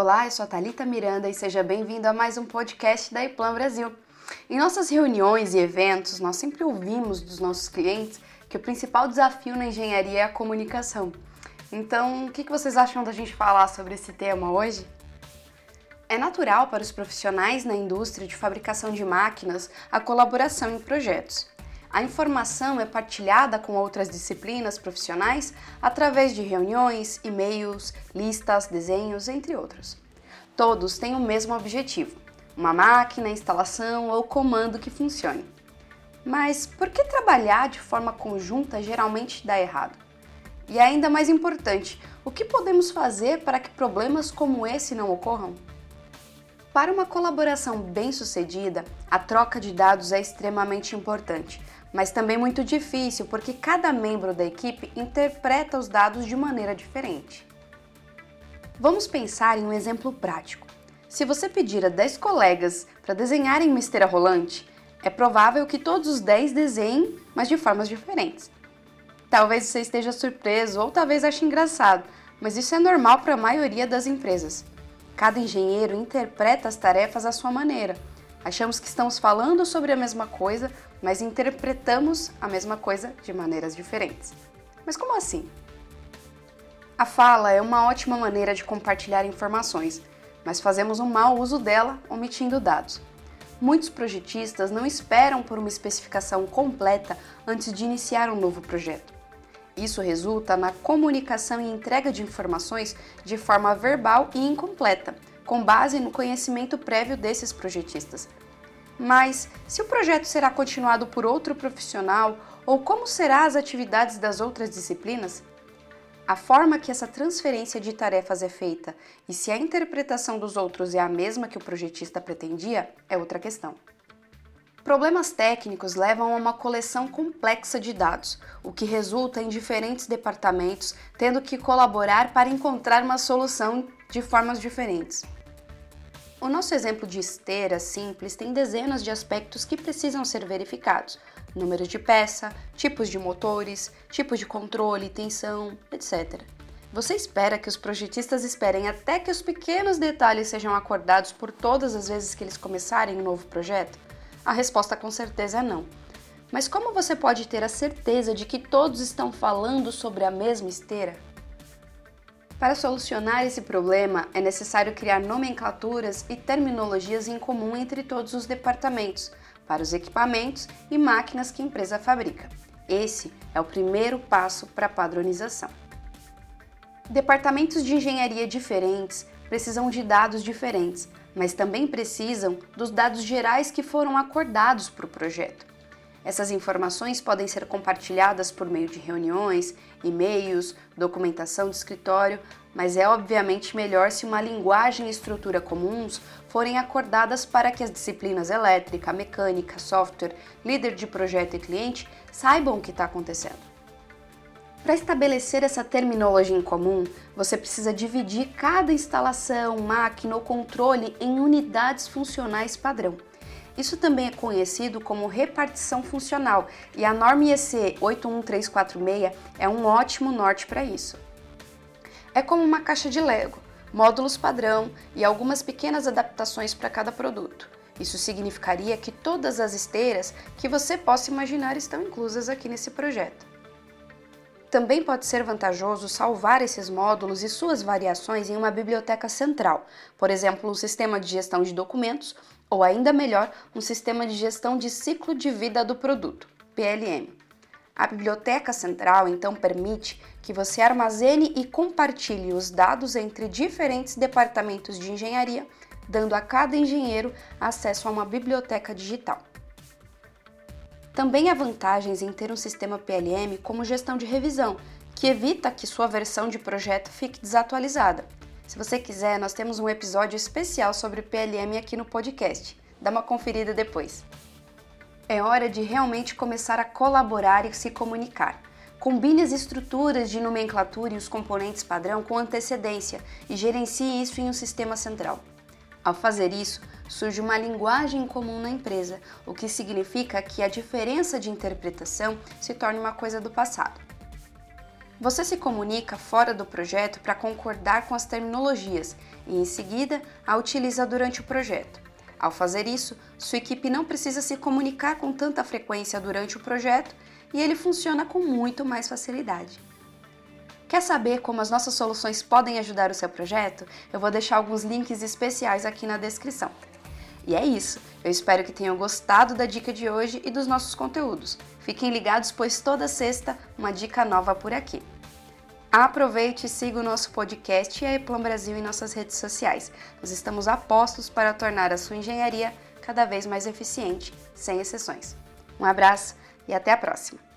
Olá, eu sou a Thalita Miranda e seja bem-vindo a mais um podcast da Iplan Brasil. Em nossas reuniões e eventos, nós sempre ouvimos dos nossos clientes que o principal desafio na engenharia é a comunicação. Então, o que vocês acham da gente falar sobre esse tema hoje? É natural para os profissionais na indústria de fabricação de máquinas a colaboração em projetos. A informação é partilhada com outras disciplinas profissionais através de reuniões, e-mails, listas, desenhos, entre outros. Todos têm o mesmo objetivo: uma máquina, instalação ou comando que funcione. Mas por que trabalhar de forma conjunta geralmente dá errado? E ainda mais importante, o que podemos fazer para que problemas como esse não ocorram? Para uma colaboração bem-sucedida, a troca de dados é extremamente importante, mas também muito difícil porque cada membro da equipe interpreta os dados de maneira diferente. Vamos pensar em um exemplo prático. Se você pedir a 10 colegas para desenharem uma esteira rolante, é provável que todos os 10 desenhem, mas de formas diferentes. Talvez você esteja surpreso ou talvez ache engraçado, mas isso é normal para a maioria das empresas. Cada engenheiro interpreta as tarefas à sua maneira. Achamos que estamos falando sobre a mesma coisa, mas interpretamos a mesma coisa de maneiras diferentes. Mas como assim? A fala é uma ótima maneira de compartilhar informações, mas fazemos um mau uso dela omitindo dados. Muitos projetistas não esperam por uma especificação completa antes de iniciar um novo projeto. Isso resulta na comunicação e entrega de informações de forma verbal e incompleta, com base no conhecimento prévio desses projetistas. Mas se o projeto será continuado por outro profissional ou como serão as atividades das outras disciplinas? A forma que essa transferência de tarefas é feita e se a interpretação dos outros é a mesma que o projetista pretendia é outra questão. Problemas técnicos levam a uma coleção complexa de dados, o que resulta em diferentes departamentos tendo que colaborar para encontrar uma solução de formas diferentes. O nosso exemplo de esteira simples tem dezenas de aspectos que precisam ser verificados: número de peça, tipos de motores, tipos de controle, tensão, etc. Você espera que os projetistas esperem até que os pequenos detalhes sejam acordados por todas as vezes que eles começarem um novo projeto? A resposta com certeza é não. Mas como você pode ter a certeza de que todos estão falando sobre a mesma esteira? Para solucionar esse problema, é necessário criar nomenclaturas e terminologias em comum entre todos os departamentos, para os equipamentos e máquinas que a empresa fabrica. Esse é o primeiro passo para a padronização. Departamentos de engenharia diferentes precisam de dados diferentes, mas também precisam dos dados gerais que foram acordados para o projeto. Essas informações podem ser compartilhadas por meio de reuniões, e-mails, documentação de escritório, mas é obviamente melhor se uma linguagem e estrutura comuns forem acordadas para que as disciplinas elétrica, mecânica, software, líder de projeto e cliente saibam o que está acontecendo. Para estabelecer essa terminologia em comum, você precisa dividir cada instalação, máquina ou controle em unidades funcionais padrão. Isso também é conhecido como repartição funcional e a norma IEC 81346 é um ótimo norte para isso. É como uma caixa de Lego, módulos padrão e algumas pequenas adaptações para cada produto. Isso significaria que todas as esteiras que você possa imaginar estão inclusas aqui nesse projeto. Também pode ser vantajoso salvar esses módulos e suas variações em uma biblioteca central, por exemplo, um sistema de gestão de documentos ou, ainda melhor, um sistema de gestão de ciclo de vida do produto, PLM. A biblioteca central então permite que você armazene e compartilhe os dados entre diferentes departamentos de engenharia, dando a cada engenheiro acesso a uma biblioteca digital. Também há vantagens em ter um sistema PLM como gestão de revisão, que evita que sua versão de projeto fique desatualizada. Se você quiser, nós temos um episódio especial sobre PLM aqui no podcast. Dá uma conferida depois. É hora de realmente começar a colaborar e se comunicar. Combine as estruturas de nomenclatura e os componentes padrão com antecedência e gerencie isso em um sistema central. Ao fazer isso, surge uma linguagem comum na empresa, o que significa que a diferença de interpretação se torna uma coisa do passado. Você se comunica fora do projeto para concordar com as terminologias, e, em seguida, a utiliza durante o projeto. Ao fazer isso, sua equipe não precisa se comunicar com tanta frequência durante o projeto e ele funciona com muito mais facilidade. Quer saber como as nossas soluções podem ajudar o seu projeto? Eu vou deixar alguns links especiais aqui na descrição. E é isso. Eu espero que tenham gostado da dica de hoje e dos nossos conteúdos. Fiquem ligados, pois toda sexta uma dica nova por aqui. Aproveite e siga o nosso podcast e a Eplan Brasil em nossas redes sociais. Nós estamos apostos para tornar a sua engenharia cada vez mais eficiente, sem exceções. Um abraço e até a próxima!